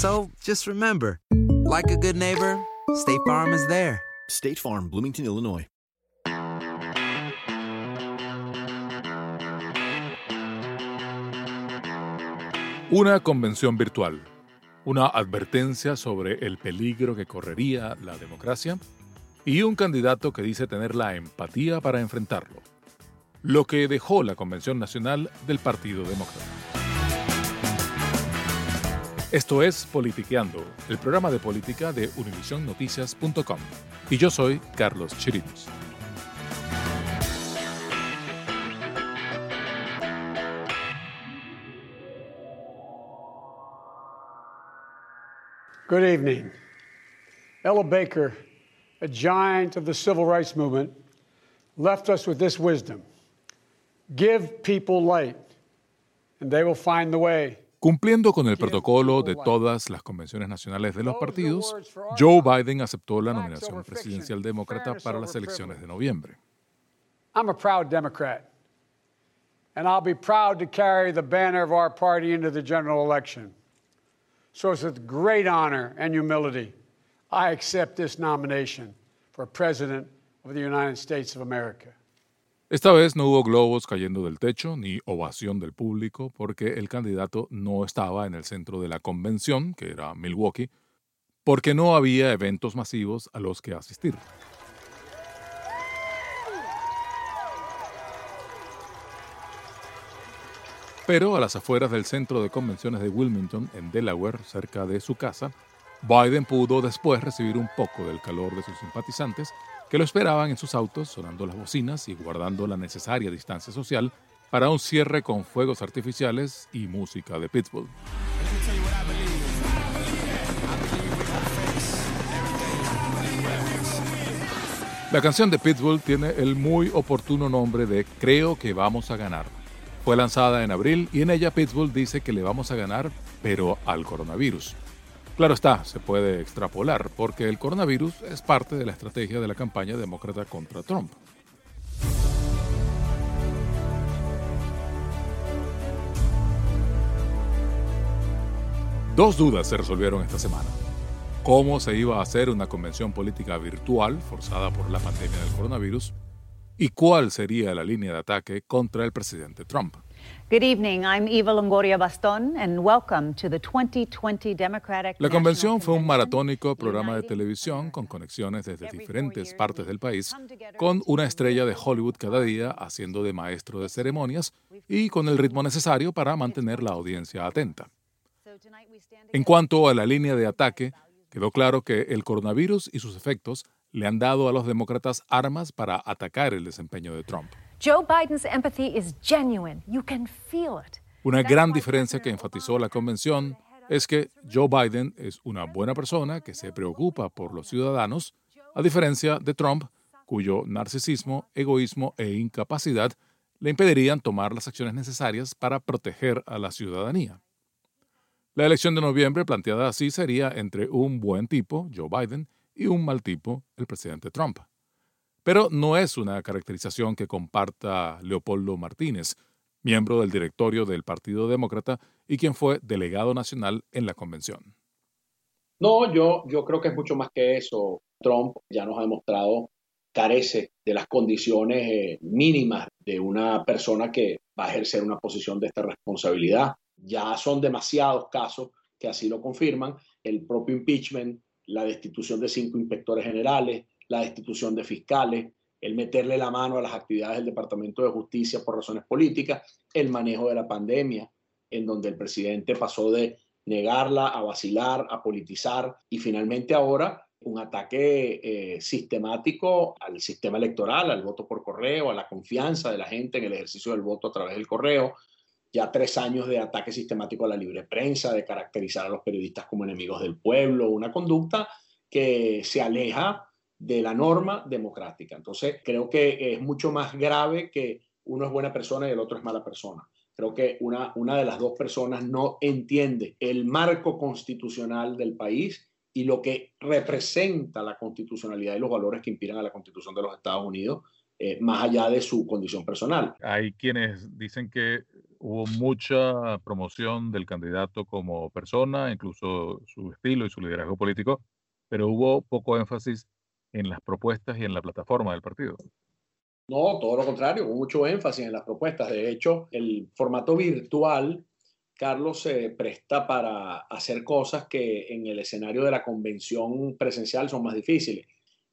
So just remember, like a good neighbor, State Farm is there. State Farm, Bloomington, Illinois. Una convención virtual, una advertencia sobre el peligro que correría la democracia y un candidato que dice tener la empatía para enfrentarlo. Lo que dejó la Convención Nacional del Partido Demócrata. Esto es Politiqueando, el programa de política de univisionnoticias.com. Y yo soy Carlos Chirinos. Good evening. Ella Baker, a giant of the civil rights movement, left us with this wisdom Give people light, and they will find the way. Cumpliendo con el protocolo de todas las convenciones nacionales de los partidos, Joe Biden aceptó la nominación presidencial demócrata para las elecciones de noviembre. I'm a proud Democrat, and I'll be proud to carry the banner of our party into the general election. So it's with great honor and humility I accept this nomination for President of the United States of America. Esta vez no hubo globos cayendo del techo ni ovación del público porque el candidato no estaba en el centro de la convención, que era Milwaukee, porque no había eventos masivos a los que asistir. Pero a las afueras del centro de convenciones de Wilmington, en Delaware, cerca de su casa, Biden pudo después recibir un poco del calor de sus simpatizantes que lo esperaban en sus autos, sonando las bocinas y guardando la necesaria distancia social para un cierre con fuegos artificiales y música de Pittsburgh. La canción de Pitbull tiene el muy oportuno nombre de Creo que vamos a ganar. Fue lanzada en abril y en ella Pitbull dice que le vamos a ganar, pero al coronavirus. Claro está, se puede extrapolar, porque el coronavirus es parte de la estrategia de la campaña demócrata contra Trump. Dos dudas se resolvieron esta semana. ¿Cómo se iba a hacer una convención política virtual forzada por la pandemia del coronavirus? ¿Y cuál sería la línea de ataque contra el presidente Trump? Good evening. I'm Eva Longoria Baston, and welcome to the 2020 Democratic. La convención fue un maratónico programa de televisión con conexiones desde diferentes partes del país, con una estrella de Hollywood cada día haciendo de maestro de ceremonias y con el ritmo necesario para mantener la audiencia atenta. En cuanto a la línea de ataque, quedó claro que el coronavirus y sus efectos le han dado a los demócratas armas para atacar el desempeño de Trump. Joe Biden's empathy is genuine. You can feel it. Una gran diferencia que enfatizó la convención es que Joe Biden es una buena persona que se preocupa por los ciudadanos, a diferencia de Trump, cuyo narcisismo, egoísmo e incapacidad le impedirían tomar las acciones necesarias para proteger a la ciudadanía. La elección de noviembre planteada así sería entre un buen tipo, Joe Biden, y un mal tipo, el presidente Trump. Pero no es una caracterización que comparta Leopoldo Martínez, miembro del directorio del Partido Demócrata y quien fue delegado nacional en la convención. No, yo, yo creo que es mucho más que eso. Trump ya nos ha demostrado carece de las condiciones eh, mínimas de una persona que va a ejercer una posición de esta responsabilidad. Ya son demasiados casos que así lo confirman. El propio impeachment, la destitución de cinco inspectores generales, la destitución de fiscales, el meterle la mano a las actividades del Departamento de Justicia por razones políticas, el manejo de la pandemia, en donde el presidente pasó de negarla a vacilar, a politizar y finalmente ahora un ataque eh, sistemático al sistema electoral, al voto por correo, a la confianza de la gente en el ejercicio del voto a través del correo, ya tres años de ataque sistemático a la libre prensa, de caracterizar a los periodistas como enemigos del pueblo, una conducta que se aleja de la norma democrática. Entonces, creo que es mucho más grave que uno es buena persona y el otro es mala persona. Creo que una, una de las dos personas no entiende el marco constitucional del país y lo que representa la constitucionalidad y los valores que inspiran a la constitución de los Estados Unidos, eh, más allá de su condición personal. Hay quienes dicen que hubo mucha promoción del candidato como persona, incluso su estilo y su liderazgo político, pero hubo poco énfasis en las propuestas y en la plataforma del partido. No, todo lo contrario, hubo mucho énfasis en las propuestas. De hecho, el formato virtual Carlos se presta para hacer cosas que en el escenario de la convención presencial son más difíciles.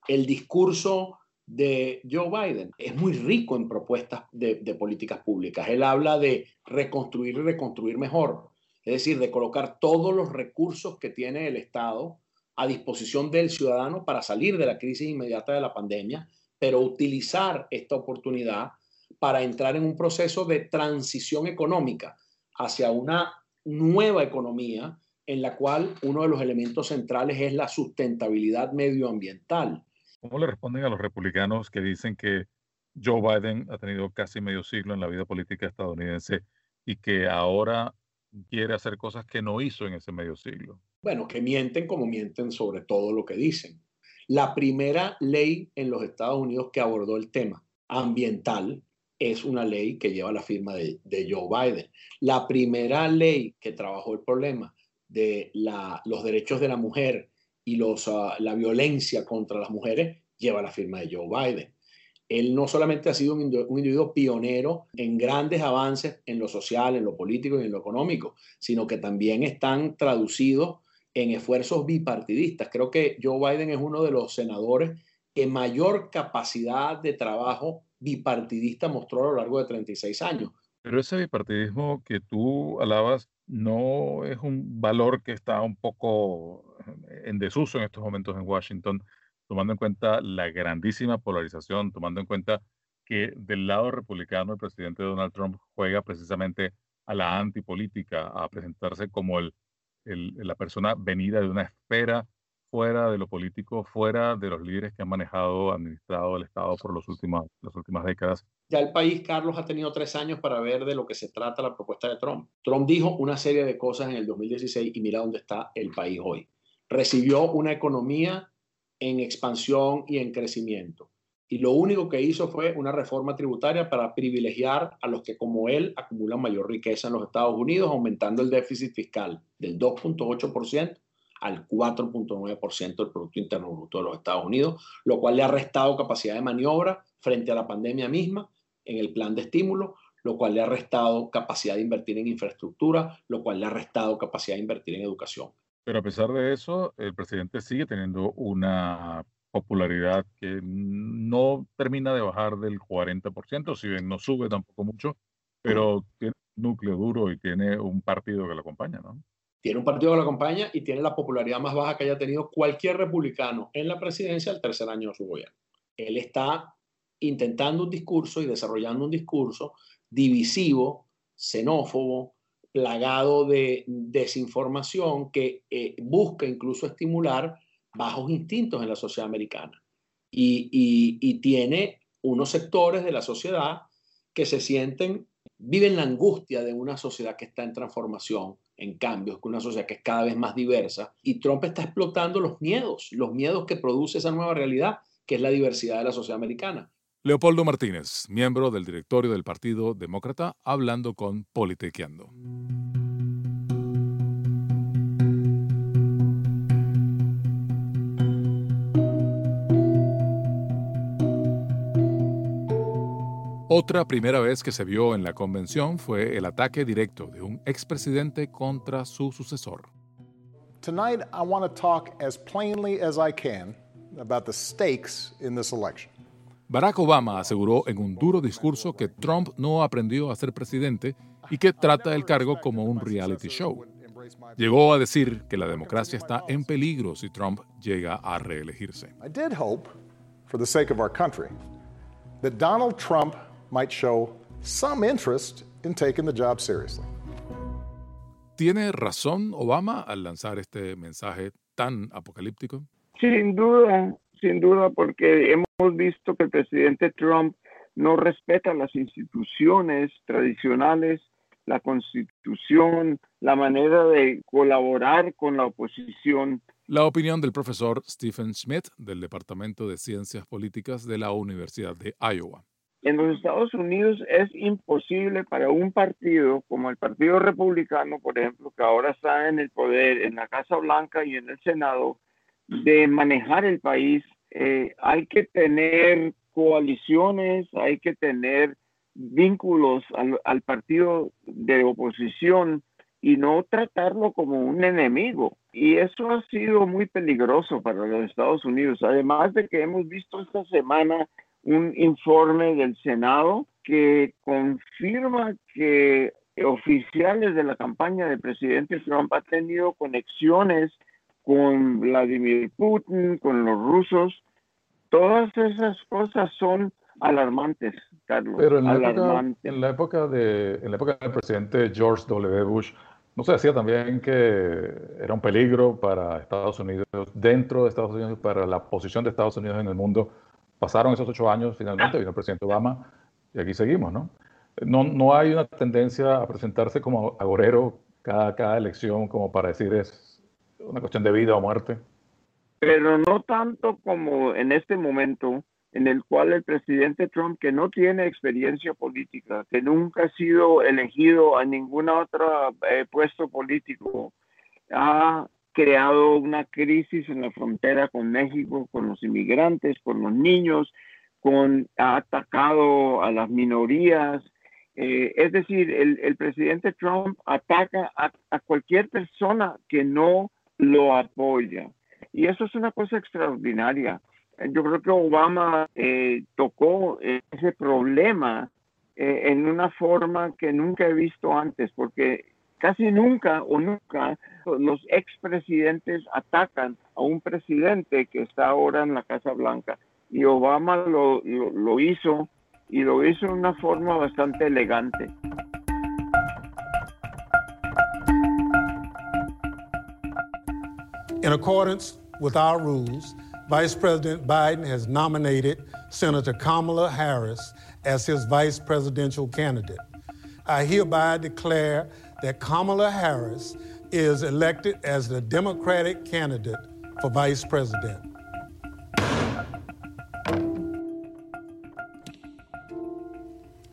El discurso de Joe Biden es muy rico en propuestas de, políticas públicas. Él habla de reconstruir y reconstruir mejor, es decir, de colocar todos los recursos que tiene el Estado a disposición del ciudadano para salir de la crisis inmediata de la pandemia, pero utilizar esta oportunidad para entrar en un proceso de transición económica hacia una nueva economía en la cual uno de los elementos centrales es la sustentabilidad medioambiental. ¿Cómo le responden a los republicanos que dicen que Joe Biden ha tenido casi medio siglo en la vida política estadounidense y que ahora quiere hacer cosas que no hizo en ese medio siglo? Bueno, que mienten como mienten sobre todo lo que dicen. La primera ley en los Estados Unidos que abordó el tema ambiental es una ley que lleva la firma de, Joe Biden. La primera ley que trabajó el problema de los derechos de la mujer y los, ah, la violencia contra las mujeres lleva la firma de Joe Biden. Él no solamente ha sido un individuo, pionero en grandes avances en lo social, en lo político y en lo económico, sino que también están traducidos en esfuerzos bipartidistas. Creo que Joe Biden es uno de los senadores que mayor capacidad de trabajo bipartidista mostró a lo largo de 36 años. Pero ese bipartidismo que tú alabas no es un valor que está un poco en desuso en estos momentos en Washington, tomando en cuenta la grandísima polarización, tomando en cuenta que del lado republicano el presidente Donald Trump juega precisamente a la antipolítica, a presentarse como la persona venida de una esfera fuera de lo político, fuera de los líderes que han manejado, administrado el Estado por los últimos, las últimas décadas. Ya el país, Carlos, ha tenido tres años para ver de lo que se trata la propuesta de Trump. Trump dijo una serie de cosas en el 2016 y mira dónde está el país hoy. Recibió una economía en expansión y en crecimiento. Y lo único que hizo fue una reforma tributaria para privilegiar a los que como él acumulan mayor riqueza en los Estados Unidos, aumentando el déficit fiscal del 2.8% al 4.9% del Producto Interno Bruto de los Estados Unidos, lo cual le ha restado capacidad de maniobra frente a la pandemia misma en el plan de estímulo, lo cual le ha restado capacidad de invertir en infraestructura, lo cual le ha restado capacidad de invertir en educación. Pero a pesar de eso, el presidente sigue teniendo una popularidad que no termina de bajar del 40%, si bien no sube tampoco mucho, pero tiene un núcleo duro y tiene un partido que lo acompaña, ¿no? tiene un partido que lo acompaña y tiene la popularidad más baja que haya tenido cualquier republicano en la presidencia al tercer año de su gobierno. Él está intentando un discurso y desarrollando un discurso divisivo, xenófobo, plagado de desinformación que eh, busca incluso estimular bajos instintos en la sociedad americana. y tiene unos sectores de la sociedad que se sienten, viven la angustia de una sociedad que está en transformación, en cambios, una sociedad que es cada vez más diversa. Y Trump está explotando los miedos, los miedos que produce esa nueva realidad, que es la diversidad de la sociedad americana. Leopoldo Martínez, miembro del directorio del Partido Demócrata, hablando con Politequeando. Otra primera vez que se vio en la convención fue el ataque directo de un expresidente contra su sucesor. Tonight I want to talk as plainly as I can about the stakes in this election. Barack Obama aseguró en un duro discurso que Trump no aprendió a ser presidente y que trata el cargo como un reality show. Llegó a decir que la democracia está en peligro si Trump llega a reelegirse. I did hope, for the sake of our country, that Donald Trump might show some interest in taking the job seriously. ¿Tiene razón Obama al lanzar este mensaje tan apocalíptico? Sin duda, sin duda, porque hemos visto que el presidente Trump no respeta las instituciones tradicionales, la constitución, la manera de colaborar con la oposición. La opinión del profesor Stephen Schmidt del Departamento de Ciencias Políticas de la Universidad de Iowa en los Estados Unidos es imposible para un partido como el Partido Republicano, por ejemplo, que ahora está en el poder en la Casa Blanca y en el Senado, de manejar el país. Eh, hay que tener coaliciones, hay que tener vínculos al, al partido de oposición y no tratarlo como un enemigo. Y eso ha sido muy peligroso para los Estados Unidos. Además de que hemos visto esta semana un informe del Senado que confirma que oficiales de la campaña del presidente Trump han tenido conexiones con Vladimir Putin, con los rusos. Todas esas cosas son alarmantes, Carlos. Pero en la, época, de, en la época del presidente George W. Bush, ¿no se decía también que era un peligro para Estados Unidos, dentro de Estados Unidos, para la posición de Estados Unidos en el mundo, pasaron esos ocho años, finalmente vino el presidente Obama y aquí seguimos, ¿no? No, no hay una tendencia a presentarse como agorero cada, cada elección como para decir es una cuestión de vida o muerte. Pero no tanto como en este momento en el cual el presidente Trump, que no tiene experiencia política, que nunca ha sido elegido a ningún otro eh, puesto político, ha creado una crisis en la frontera con México, con los inmigrantes, con los niños, con, ha atacado a las minorías. Eh, es decir, el, presidente Trump ataca a, cualquier persona que no lo apoya. Y eso es una cosa extraordinaria. Yo creo que Obama eh, tocó ese problema eh, en una forma que nunca he visto antes, porque casi nunca o nunca los expresidentes atacan a un presidente que está ahora en la Casa Blanca. Y Obama lo, lo, hizo y lo hizo de una forma bastante elegante. In accordance with our rules, Vice President Biden has nominated Senator Kamala Harris as his vice presidential candidate. I hereby declare that Kamala Harris is elected as the Democratic candidate for vice president.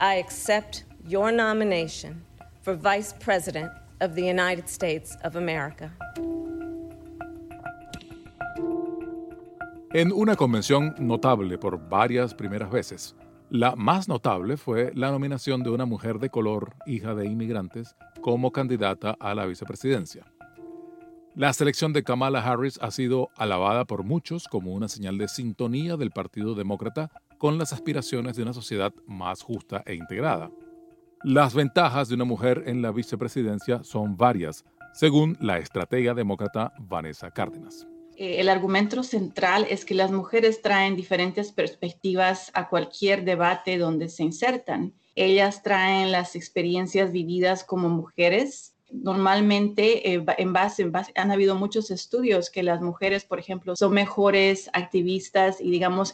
I accept your nomination for vice president of the United States of America. En una convención notable por varias primeras veces, la más notable fue la nominación de una mujer de color, hija de inmigrantes, como candidata a la vicepresidencia. La selección de Kamala Harris ha sido alabada por muchos como una señal de sintonía del Partido Demócrata con las aspiraciones de una sociedad más justa e integrada. Las ventajas de una mujer en la vicepresidencia son varias, según la estratega demócrata Vanessa Cárdenas. Eh, el argumento central es que las mujeres traen diferentes perspectivas a cualquier debate donde se insertan. Ellas traen las experiencias vividas como mujeres. Normalmente, eh, en, base, han habido muchos estudios que las mujeres, por ejemplo, son mejores activistas y, digamos,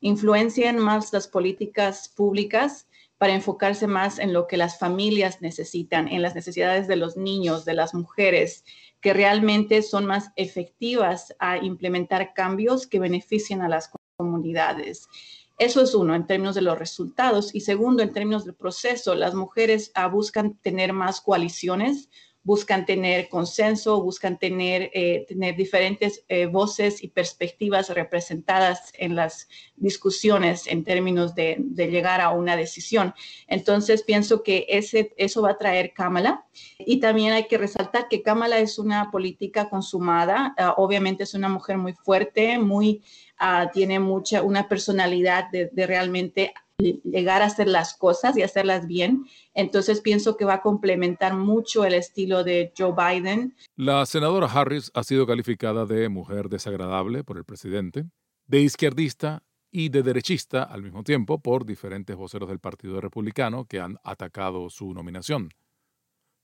influencian más las políticas públicas para enfocarse más en lo que las familias necesitan, en las necesidades de los niños, de las mujeres, que realmente son más efectivas a implementar cambios que beneficien a las comunidades. Eso es uno en términos de los resultados. Y segundo, en términos del proceso, las mujeres ah, buscan tener más coaliciones, buscan tener consenso, buscan tener, eh, tener diferentes eh, voces y perspectivas representadas en las discusiones en términos de, de, llegar a una decisión. Entonces, pienso que ese, eso va a traer Kamala. Y también hay que resaltar que Kamala es una política consumada. Uh, obviamente es una mujer muy fuerte, muy, uh, tiene mucha, una personalidad de, de realmente llegar a hacer las cosas y hacerlas bien. Entonces pienso que va a complementar mucho el estilo de Joe Biden. La senadora Harris ha sido calificada de mujer desagradable por el presidente, de izquierdista y de derechista al mismo tiempo por diferentes voceros del Partido Republicano que han atacado su nominación.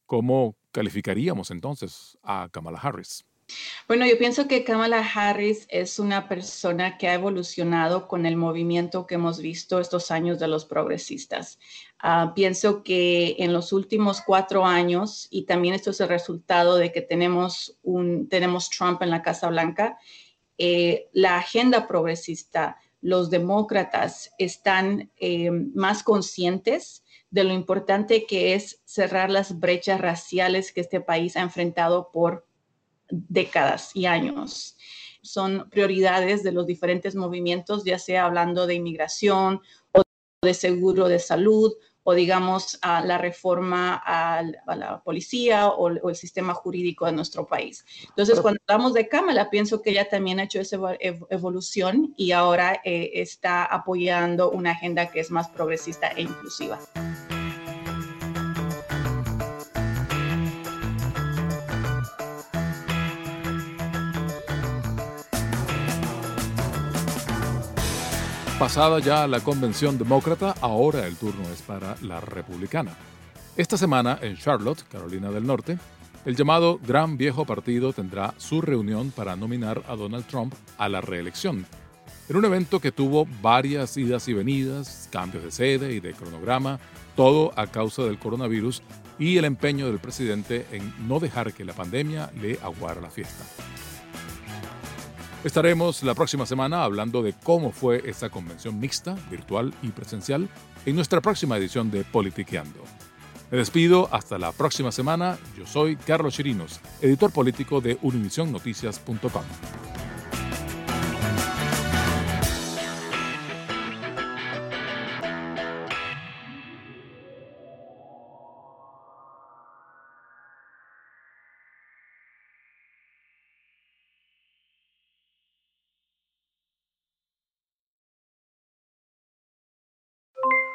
¿Cómo calificaríamos entonces a Kamala Harris? Bueno, yo pienso que Kamala Harris es una persona que ha evolucionado con el movimiento que hemos visto estos años de los progresistas. Uh, pienso que en los últimos cuatro años, y también esto es el resultado de que tenemos, un, tenemos Trump en la Casa Blanca, eh, la agenda progresista, los demócratas están eh, más conscientes de lo importante que es cerrar las brechas raciales que este país ha enfrentado por décadas y años. Son prioridades de los diferentes movimientos, ya sea hablando de inmigración o de seguro de salud o digamos a la reforma a, la policía o, el sistema jurídico de nuestro país. Entonces, cuando hablamos de Kamala, pienso que ella también ha hecho esa evolución y ahora eh, está apoyando una agenda que es más progresista e inclusiva. Pasada ya la convención demócrata, ahora el turno es para la republicana. Esta semana en Charlotte, Carolina del Norte, el llamado Gran Viejo Partido tendrá su reunión para nominar a Donald Trump a la reelección, en un evento que tuvo varias idas y venidas, cambios de sede y de cronograma, todo a causa del coronavirus y el empeño del presidente en no dejar que la pandemia le aguara la fiesta. Estaremos la próxima semana hablando de cómo fue esa convención mixta, virtual y presencial, en nuestra próxima edición de Politiqueando. Me despido hasta la próxima semana. Yo soy Carlos Chirinos, editor político de univisionnoticias.com.